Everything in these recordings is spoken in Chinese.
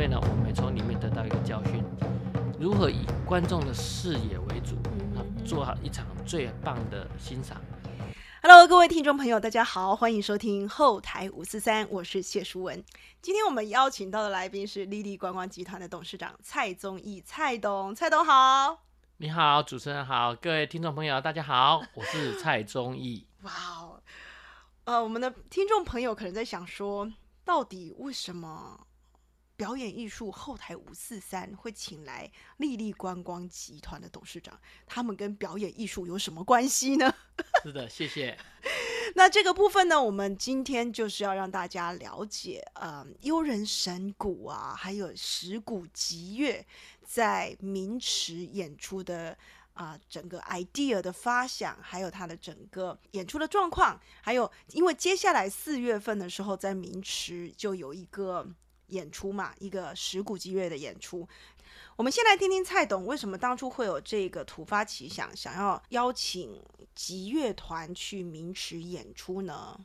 所以呢，我们也从里面得到一个教训：如何以观众的视野为主，那做好一场最棒的欣赏。Hello，各位听众朋友，大家好，欢迎收听后台五四三，我是谢淑文。今天我们邀请到的来宾是丽丽观光集团的董事长蔡宗义，蔡董，蔡董好。你好，主持人好，各位听众朋友大家好，我是蔡宗义。哇哦，呃，我们的听众朋友可能在想说，到底为什么表演艺术后台五四三会请来丽丽观光集团的董事长？他们跟表演艺术有什么关系呢？是的，谢谢。那这个部分呢，我们今天就是要让大家了解，呃，悠人神鼓啊，还有石鼓集乐在名池演出的啊、整个 idea 的发想，还有它的整个演出的状况，还有因为接下来四月份的时候，在名池就有一个演出嘛，一个石鼓集乐的演出。我们先来听听蔡董为什么当初会有这个突发奇想，想要邀请集乐团去名池演出呢？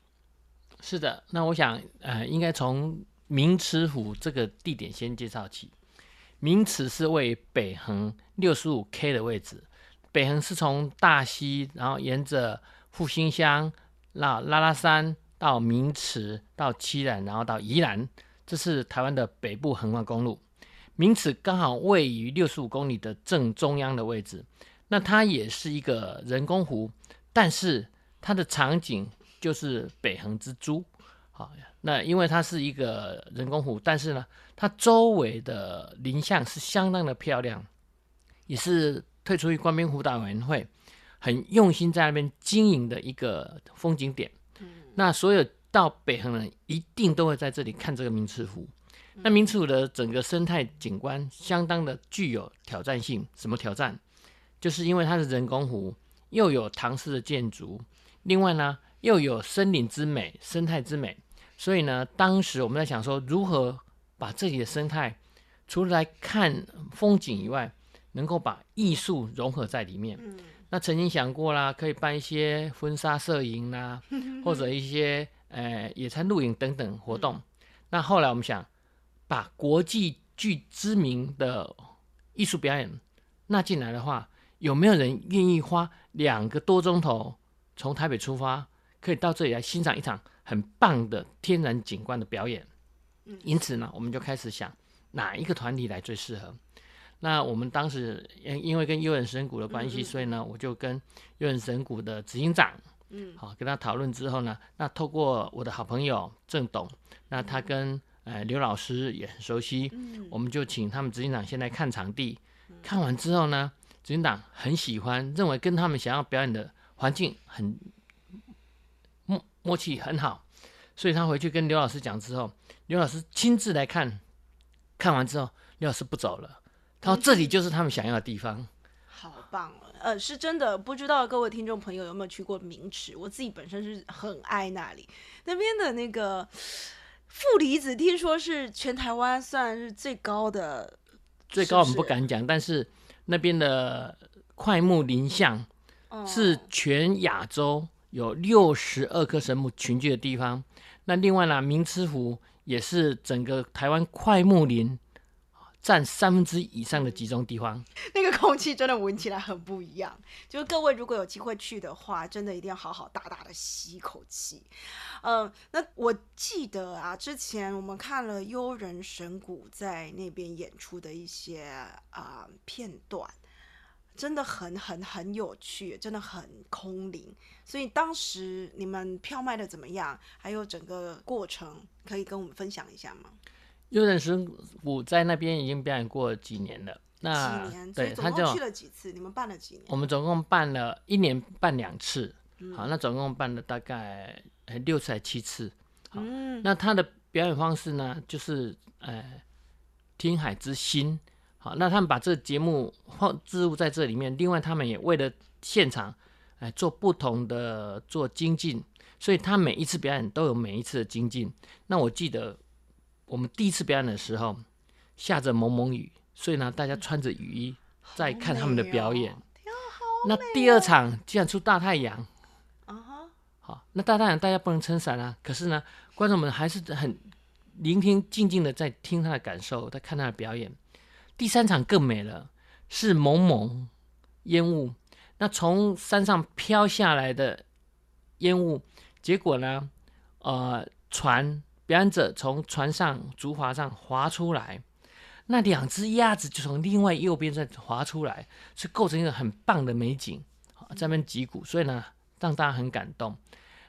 是的，那我想，呃，应该从明池湖这个地点先介绍起。明池是位于北横六十五 K 的位置，北横是从大溪，然后沿着复兴乡、拉拉拉山到明池，到七兰，然后到宜兰，这是台湾的北部横贯公路。明池刚好位于六十五公里的正中央的位置，那它也是一个人工湖，但是它的场景就是北横之珠。好，那因为它是一个人工湖，但是呢，它周围的林相是相当的漂亮，也是退出于官兵湖岛委员会很用心在那边经营的一个风景点。那所有到北横人一定都会在这里看这个明池湖。那明池湖的整个生态景观相当的具有挑战性。什么挑战？就是因为它是人工湖，又有唐式的建筑，另外呢又有森林之美、生态之美。所以呢，当时我们在想说，如何把这里的生态，除了来看风景以外，能够把艺术融合在里面。那曾经想过啦，可以办一些婚纱摄影啦，或者一些呃野餐露营等等活动。那后来我们想，把国际具知名的艺术表演纳进来的话，有没有人愿意花两个多钟头从台北出发，可以到这里来欣赏一场很棒的天然景观的表演？因此呢，我们就开始想哪一个团体来最适合。那我们当时因因为跟悠人神谷的关系，所以呢，我就跟悠人神谷的执行长，嗯，好跟他讨论之后呢，那透过我的好朋友郑董，那他跟呃刘老师也很熟悉，我们就请他们执行长先来看场地，看完之后呢，执行长很喜欢，认为跟他们想要表演的环境很默默契很好，所以他回去跟刘老师讲之后，刘老师亲自来看，看完之后，刘老师不走了，他说这里就是他们想要的地方。好棒哦！呃，是真的，不知道各位听众朋友有没有去过明池？我自己本身是很爱那里，那边的那个负离子，听说是全台湾算是最高的，最高我们不敢讲，但是那边的快木林相嗯是全亚洲有六十二棵神木群聚的地方。那另外呢，明池湖也是整个台湾快木林占三分之以上的集中地方。那个空气真的闻起来很不一样。就是各位如果有机会去的话，真的一定要好好大大的吸一口气。嗯、那我记得啊，之前我们看了悠人神谷在那边演出的一些啊、片段。真的很很很有趣，真的很空灵。所以当时你们票卖的怎么样？还有整个过程，可以跟我们分享一下吗？悠人神谷在那边已经表演过几年了。那几年，对他就去了几次？你们办了几年？我们总共办了一年办两次，嗯好，那总共办了大概呃六次还七次。好，嗯那他的表演方式呢，就是呃听海之心。好，那他们把这个节目放置入在这里面，另外他们也为了现场哎、做不同的做精进，所以他每一次表演都有每一次的精进。那我记得我们第一次表演的时候下着蒙蒙雨，所以呢大家穿着雨衣在看他们的表演。那第二场竟然出大太阳，好，那大太阳大家不能撑伞啊，可是呢，观众们还是很聆听，静静的在听他的感受，在看他的表演。第三场更美了，是蒙蒙烟雾，那从山上飘下来的烟雾，结果呢，呃，船表演者从船上竹筏上滑出来，那两只鸭子就从另外右边再滑出来，是构成一个很棒的美景，在那边击鼓，所以呢，让大家很感动。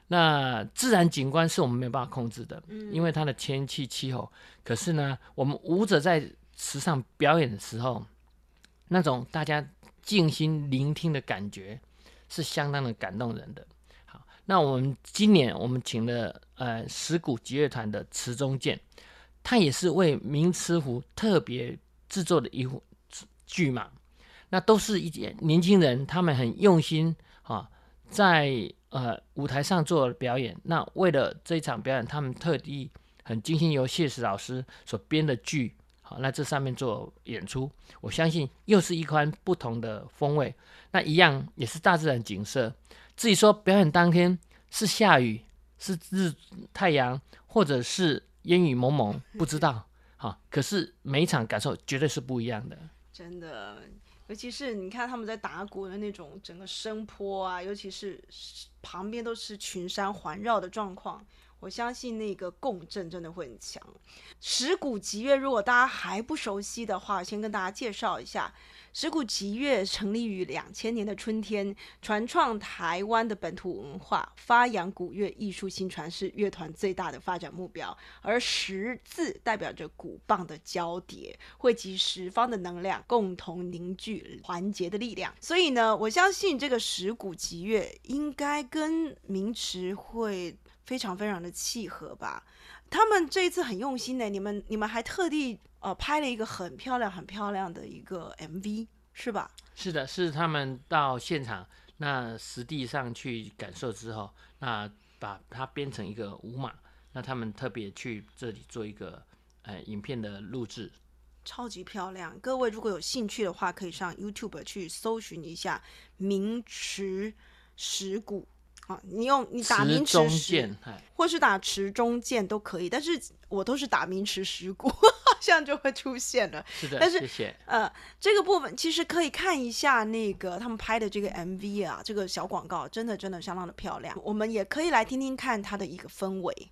那自然景观是我们没有办法控制的，因为它的天气气候。可是呢，我们舞者在池上表演的时候，那种大家静心聆听的感觉，是相当的感动人的。那我们今年我们请了呃石鼓集乐团的池中剑，他也是为明池湖特别制作的一幅剧嘛。那都是一些年轻人，他们很用心啊，在。呃，舞台上做表演，那为了这一场表演，他们特地很精心由谢石老师所编的剧，好，那这上面做演出，我相信又是一番不同的风味。那一样也是大自然景色。至于说表演当天是下雨，是日太阳，或者是烟雨蒙蒙，不知道，好，可是每一场感受绝对是不一样的。真的。尤其是你看他们在打鼓的那种整个声波啊，尤其是旁边都是群山环绕的状况，我相信那个共振真的会很强。石鼓集乐，如果大家还不熟悉的话，先跟大家介绍一下。石鼓集乐成立于两千年的春天，传创台湾的本土文化，发扬古乐艺术新传是乐团最大的发展目标。而十字代表着鼓棒的交叠，汇集十方的能量，共同凝聚团结的力量。所以呢，我相信这个石鼓集乐应该跟名池会非常非常的契合吧。他们这一次很用心呢，你们你们还特地。呃，拍了一个很漂亮、很漂亮的一个 MV，是吧？是的，是他们到现场那实地上去感受之后，那把它编成一个舞码，那他们特别去这里做一个呃影片的录制，超级漂亮。各位如果有兴趣的话，可以上 YouTube 去搜寻一下名池石鼓。啊，你用你打名池石，或是打池中剑都可以，但是我都是打名池石鼓，这样就会出现了。是的，但是谢谢。呃，这个部分其实可以看一下那个他们拍的这个 MV 啊，这个小广告真的真的相当的漂亮。我们也可以来听听看它的一个氛围。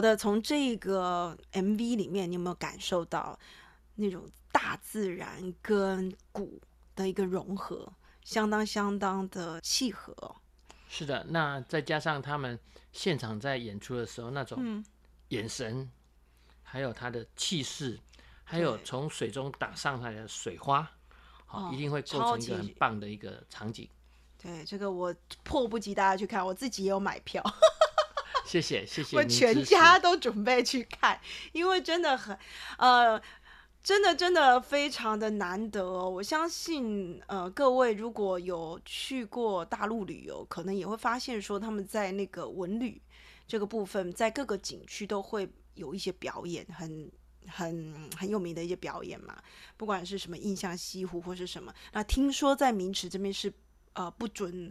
好的，从这个 MV 里面，你有没有感受到那种大自然跟鼓的一个融合，相当相当的契合？是的，那再加上他们现场在演出的时候那种眼神，还有他的气势，还有从水中打上来的水花，好、哦一定会构成一个很棒的一个场景。对，这个我迫不及待地去看，我自己也有买票，谢谢谢谢我全家都准备去看，因为真的很，呃，真的真的非常的难得哦。我相信，呃，各位如果有去过大陆旅游，可能也会发现说他们在那个文旅这个部分，在各个景区都会有一些表演，很。很很有名的一些表演嘛，不管是什么印象西湖或是什么，那听说在明池这边是呃不准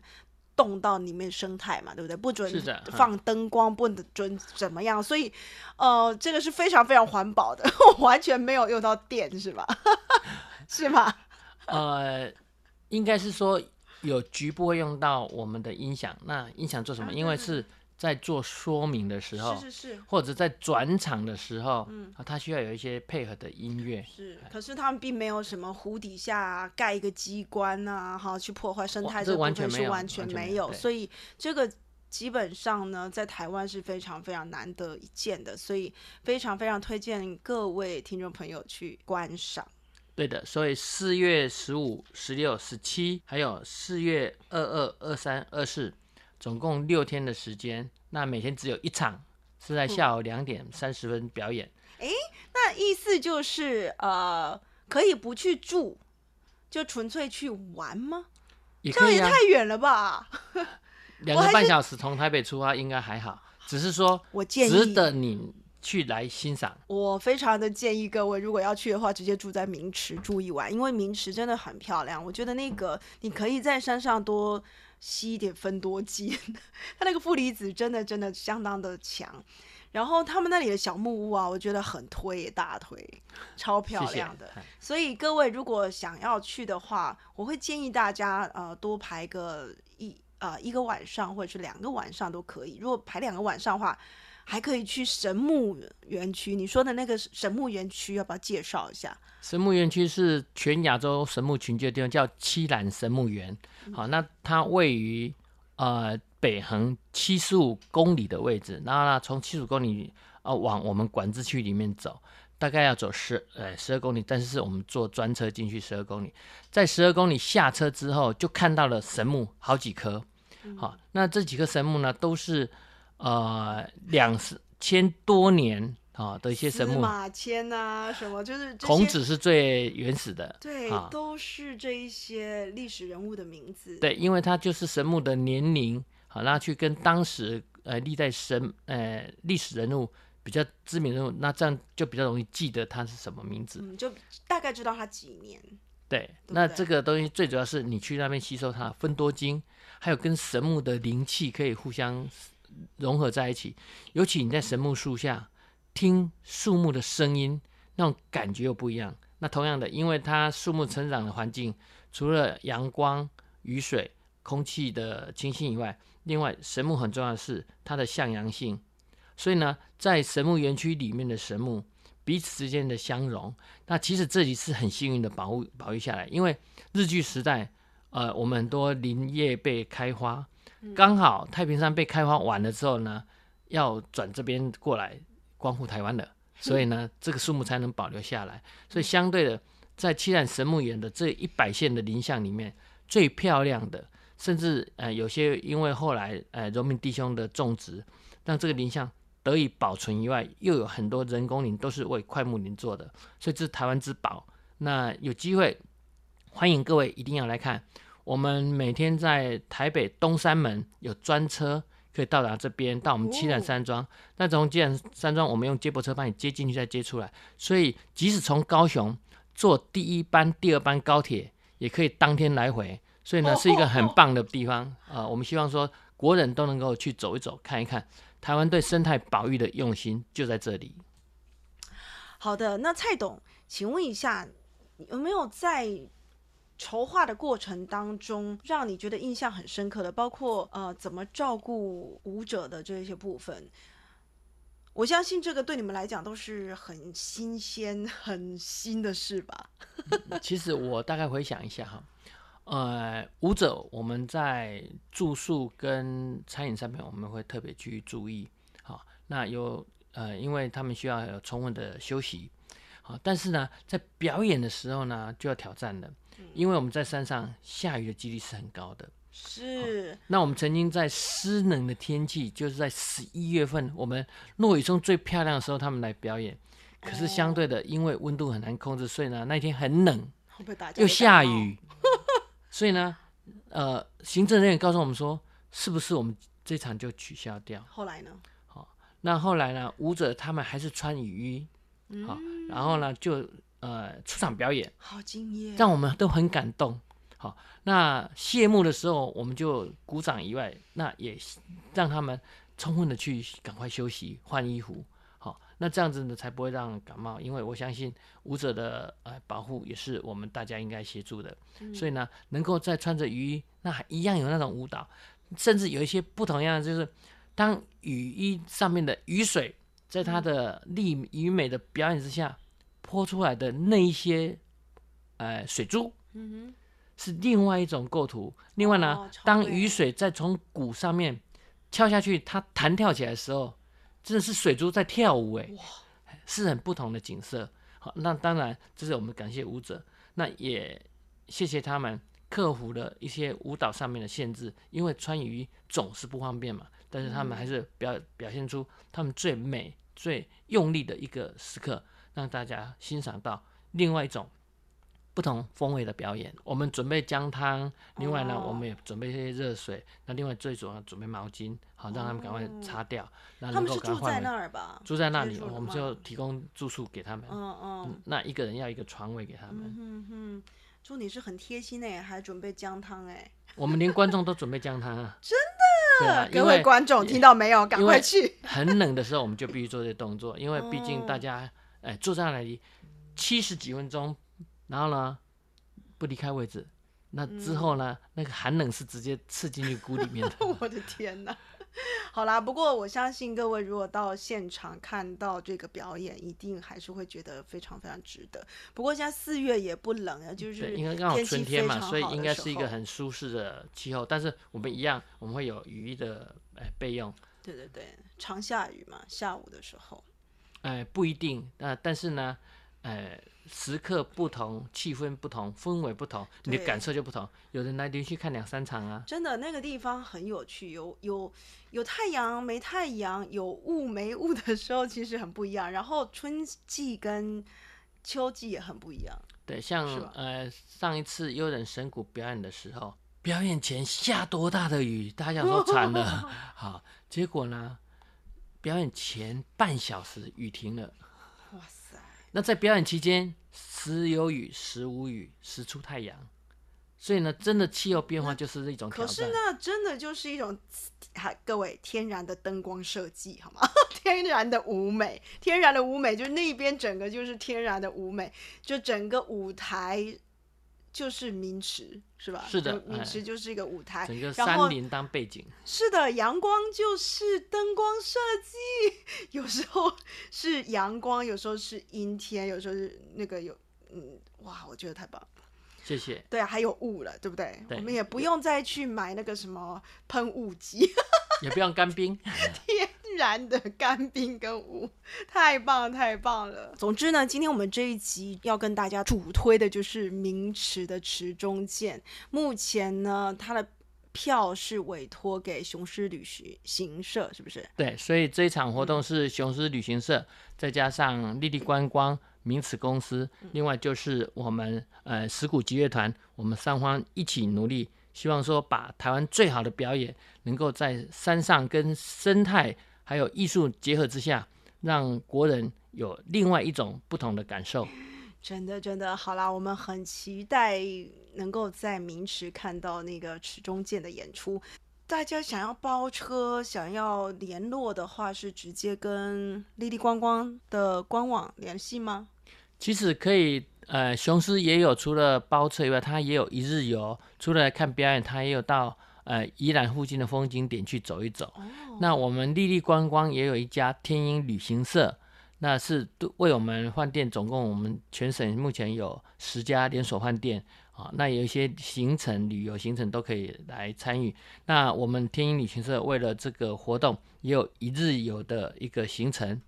动到里面生态嘛，对不对？不准放灯光，不准怎么样，所以呃，这个是非常非常环保的，完全没有用到电，是吧？是吗？呃，应该是说有局部会用到我们的音响。那音响做什么？啊因为是在做说明的时候，是是是或者在转场的时候，嗯，它需要有一些配合的音乐。是，可是他们并没有什么湖底下盖一个机关啊，哈，去破坏生哇态，这完全是完全没有，所以这个。基本上呢，在台湾是非常非常难得一见的，所以非常非常推荐各位听众朋友去观赏。对的，所以四月十五、十六、十七，还有四月二二、二三、二四，总共六天的时间。那每天只有一场，是在下午两点三十分表演。那意思就是，呃，可以不去住，就纯粹去玩吗？这也也可以啊，太远了吧！两个半小时从台北出发应该还好，只是说我建议值，得你去来欣赏。我非常的建议各位，如果要去的话，直接住在明池住一晚，因为明池真的很漂亮。我觉得那个你可以在山上多吸一点分多精，它那个负离子真的真的相当的强。然后他们那里的小木屋啊，我觉得很推，大推，超漂亮的。哎所以各位如果想要去的话，我会建议大家呃多排个一呃一个晚上或者是两个晚上都可以。如果排两个晚上的话，还可以去神木园区。你说的那个神木园区，要不要介绍一下？神木园区是全亚洲神木群居的地方，叫七兰神木园。好，那它位于呃北横七十五公里的位置，然后呢，从七十五公里呃往我们管制区里面走，大概要走十呃十二公里，但是是我们坐专车进去十二公里，在十二公里下车之后，就看到了神木好几棵。好，那这几棵神木呢，都是呃两千多年啊的一些神木。司马迁啊，什么就是孔子是最原始的，对，啊都是这一些历史人物的名字。对，因为他就是神木的年龄，好，那去跟当时呃历代神呃历史人物比较知名人物，那这样就比较容易记得他是什么名字。嗯，就大概知道他几年。对，那这个东西最主要是你去那边吸收它的分多精，还有跟神木的灵气可以互相融合在一起。尤其你在神木树下听树木的声音，那种感觉又不一样。那同样的，因为它树木成长的环境，除了阳光、雨水、空气的清新以外，另外神木很重要的是它的向阳性。所以呢，在神木园区里面的神木彼此之间的相融，那其实这里是很幸运的保护保育下来，因为日据时代，呃，我们很多林业被开花，刚好太平山被开发完了之后呢，要转这边过来光复台湾的，所以呢，这个树木才能保留下来。所以相对的，在七兰神木园的这一百线的林相里面，最漂亮的，甚至呃有些因为后来呃荣民弟兄的种植，让这个林相得以保存以外，又有很多人工林都是为快木林做的，所以这是台湾之宝。那有机会，欢迎各位一定要来看。我们每天在台北东山门有专车可以到达这边，到我们七兰哦山庄。那从七兰山庄，我们用接驳车把你接进去，再接出来。所以即使从高雄坐第一班、第二班高铁，也可以当天来回。所以呢，是一个很棒的地方啊、呃我们希望说，国人都能够去走一走、看一看。台湾对生态保育的用心就在这里。好的，那蔡董，请问一下，有没有在筹划的过程当中，让你觉得印象很深刻的，包括呃怎么照顾舞者的这些部分？我相信这个对你们来讲都是很新鲜、很新的事吧？其实我大概回想一下哈，呃，舞者我们在住宿跟餐饮上面，我们会特别去注意。好，那有呃，因为他们需要有充分的休息，好，但是呢，在表演的时候呢，就要挑战了，因为我们在山上下雨的几率是很高的。是，那我们曾经在湿冷的天气，就是在十一月份，我们落雨中最漂亮的时候，他们来表演。可是相对的，因为温度很难控制，所以呢，那天很冷，又下雨，所以呢，呃，行政人员告诉我们说，是不是我们这场就取消掉？后来呢？那后来呢，舞者他们还是穿雨衣，好，嗯，然后呢，就呃出场表演，好敬业，让我们都很感动。好，那谢幕的时候，我们就鼓掌以外，那也让他们充分的去赶快休息、换衣服。好，那这样子呢，才不会让感冒。因为我相信舞者的呃保护也是我们大家应该协助的。所以呢，能够再穿着雨衣，那还一样有那种舞蹈，甚至有一些不同样的，就是当雨衣上面的雨水在它的丽与美的表演之下泼出来的那一些呃水珠，嗯哼。是另外一种构图。另外呢，哦当雨水再从鼓上面跳下去，它弹跳起来的时候，真的是水珠在跳舞，哎，是很不同的景色。好，那当然这是我们感谢舞者，那也谢谢他们克服了一些舞蹈上面的限制，因为穿雨衣总是不方便嘛，但是他们还是表表现出他们最美、最用力的一个时刻，让大家欣赏到另外一种不同风味的表演。我们准备姜汤，另外呢，哦我们也准备一些热水。那另外最主要准备毛巾，好让他们赶快擦掉，那哼，他能们是住在够赶快换那儿吧？住在那里，我们就提供住宿给他们。嗯嗯嗯，那一个人要一个床位给他们。嗯哼，祝你是很贴心哎，还准备姜汤哎，我们连观众都准备姜汤啊！真的？对啊，因各位为观众听到没有？赶快去。很冷的时候，我们就必须做这些动作，因为毕竟哦大家哎坐在那里七十几分钟，然后呢不离开位置，那之后呢，那个寒冷是直接刺进去骨里面的。我的天哪！好啦，不过我相信各位如果到现场看到这个表演，一定还是会觉得非常非常值得。不过现在四月也不冷啊，就对，是应该刚好春天嘛，所以应该是一个很舒适的气候。但是我们一样，我们会有雨衣的哎备用。对对对，常下雨嘛，下午的时候。哎，不一定，呃，但是呢，呃，时刻不同，气氛不同，氛围不同，你的感受就不同。有人来连续看两三场啊，真的那个地方很有趣，有有有太阳没太阳，有雾没雾的时候，其实很不一样。然后春季跟秋季也很不一样。对，像呃上一次悠人神谷表演的时候，表演前下多大的雨，大家想说惨了，好，结果呢，表演前半小时雨停了，哇塞！那在表演期间时有雨，时无雨，时出太阳，所以呢，真的气候变化就是一种挑可是战。那真的就是一种，还各位天然的灯光设计，好吗？天然的舞美，天然的舞美，就是那边整个就是天然的舞美，就整个舞台就是名池，是吧？是的就明哎池就是一个舞台，整个山林当背景，是的，阳光就是灯光设计，有时候是阳光，有时候是阴天，有时候是那个有，嗯，哇，我觉得太棒了。谢谢。对啊，还有雾了，对不对？对我们也不用再去买那个什么喷雾机，也不用干冰，天然的干冰跟雾，太棒，太棒了。总之呢，今天我们这一集要跟大家主推的就是名池的池中剑。目前呢，它的票是委托给雄狮旅行行社，是不是？对，所以这一场活嗯动是雄狮旅行社，再加上丽丽观光、名词公司，嗯另外就是我们呃石鼓集乐团，我们三方一起努力，希望说把台湾最好的表演，能够在山上跟生态还有艺术结合之下，让国人有另外一种不同的感受。真的，真的，好啦，我们很期待能够在明池看到那个池中剑的演出。大家想要包车、想要联络的话，是直接跟丽丽观光的官网联系吗？其实可以，呃，雄狮也有除了包车以外，它也有一日游，除了来看表演，它也有到呃宜兰附近的风景点去走一走。那我们丽丽观光也有一家天鹰旅行社，那是对为我们饭店总共我们全省目前有十家连锁饭店啊，那有一些行程、旅游行程都可以来参与。那我们天鹰旅行社为了这个活动，也有一日游的一个行程。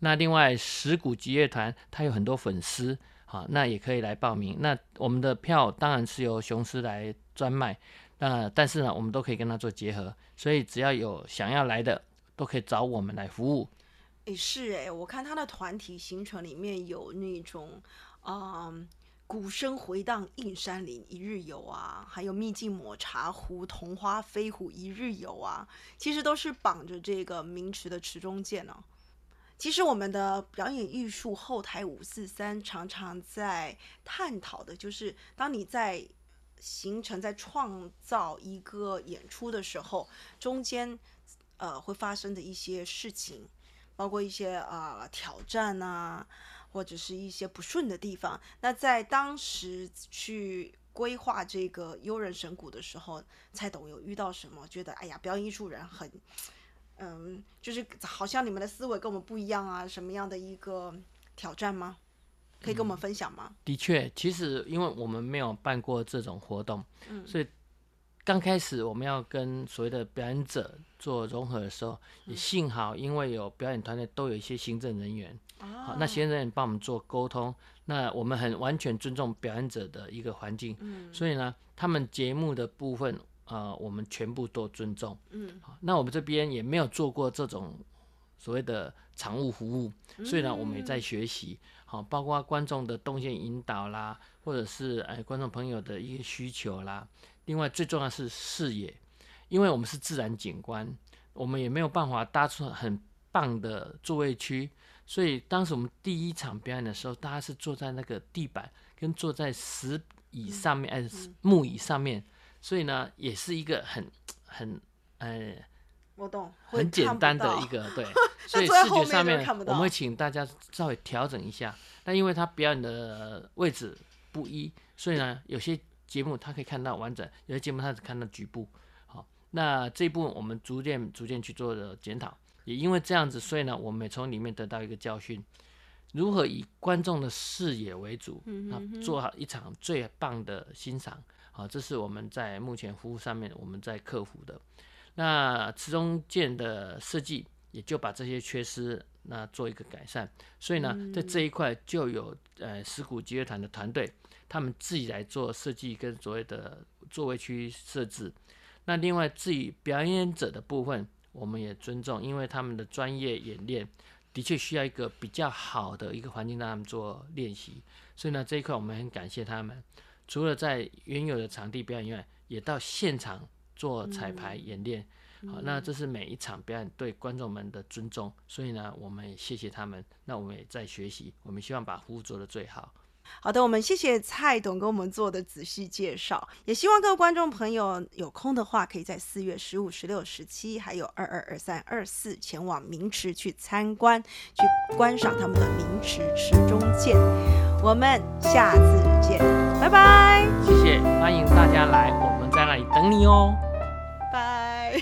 那另外石鼓集乐团，它有很多粉丝，好，那也可以来报名。那我们的票当然是由雄狮来专卖，呃但是呢，我们都可以跟他做结合，所以只要有想要来的，都可以找我们来服务。诶，是诶，我看他的团体行程里面有那种，嗯。鼓声回荡映山林一日游啊，还有秘境抹茶湖、桐花飞虎一日游啊，其实都是绑着这个名池的池中剑呢。其实我们的表演艺术后台五四三常常在探讨的，就是当你在形成、在创造一个演出的时候，中间呃会发生的一些事情，包括一些啊挑战啊。或者是一些不顺的地方，那在当时去规划这个悠人神谷的时候，蔡董有遇到什么？觉得哎呀，表演艺术人很，嗯，就是好像你们的思维跟我们不一样啊，什么样的一个挑战吗？可以跟我们分享吗？的确，其实因为我们没有办过这种活动，嗯，所以刚开始我们要跟所谓的表演者做融合的时候，也幸好因为有表演团队都有一些行政人员。好，那行政人员帮我们做沟通，那我们很完全尊重表演者的一个环境，嗯，所以呢，他们节目的部分，呃，我们全部都尊重，嗯，好，那我们这边也没有做过这种所谓的常务服务，所以呢，我们也在学习，好，包括观众的动线引导啦，或者是哎观众朋友的一些需求啦，另外最重要是视野，因为我们是自然景观，我们也没有办法搭出很棒的座位区。所以当时我们第一场表演的时候，大家是坐在那个地板，跟坐在石椅上面，哎，木椅上面。所以呢，也是一个很很呃，我懂，很简单的一个对。所以视觉上面，我们会请大家稍微调整一下。但因为他表演的位置不一，所以呢，有些节目他可以看到完整，有些节目他只看到局部。好，那这一部分我们逐渐逐渐去做的检讨。也因为这样子，所以呢，我们也从里面得到一个教训：如何以观众的视野为主，啊，做好一场最棒的欣赏。好，这是我们在目前服务上面我们在克服的。那池中剑的设计也就把这些缺失那做一个改善。所以呢，在这一块就有呃石鼓集乐团的团队，他们自己来做设计跟所谓的座位区设置。那另外至于表演者的部分。我们也尊重，因为他们的专业演练的确需要一个比较好的一个环境让他们做练习，所以呢这一块我们很感谢他们，除了在原有的场地表演以外，也到现场做彩排演练。好，那这是每一场表演对观众们的尊重，所以呢我们也谢谢他们，那我们也在学习，我们希望把服务做得最好。好的，我们谢谢蔡董给我们做的仔细介绍，也希望各位观众朋友有空的话，可以在四月十五、十六、十七，还有二二、二三、二四前往明池去参观，去观赏他们的明池池中剑。我们下次见，拜拜。谢谢，欢迎大家来，我们在等你哦。拜。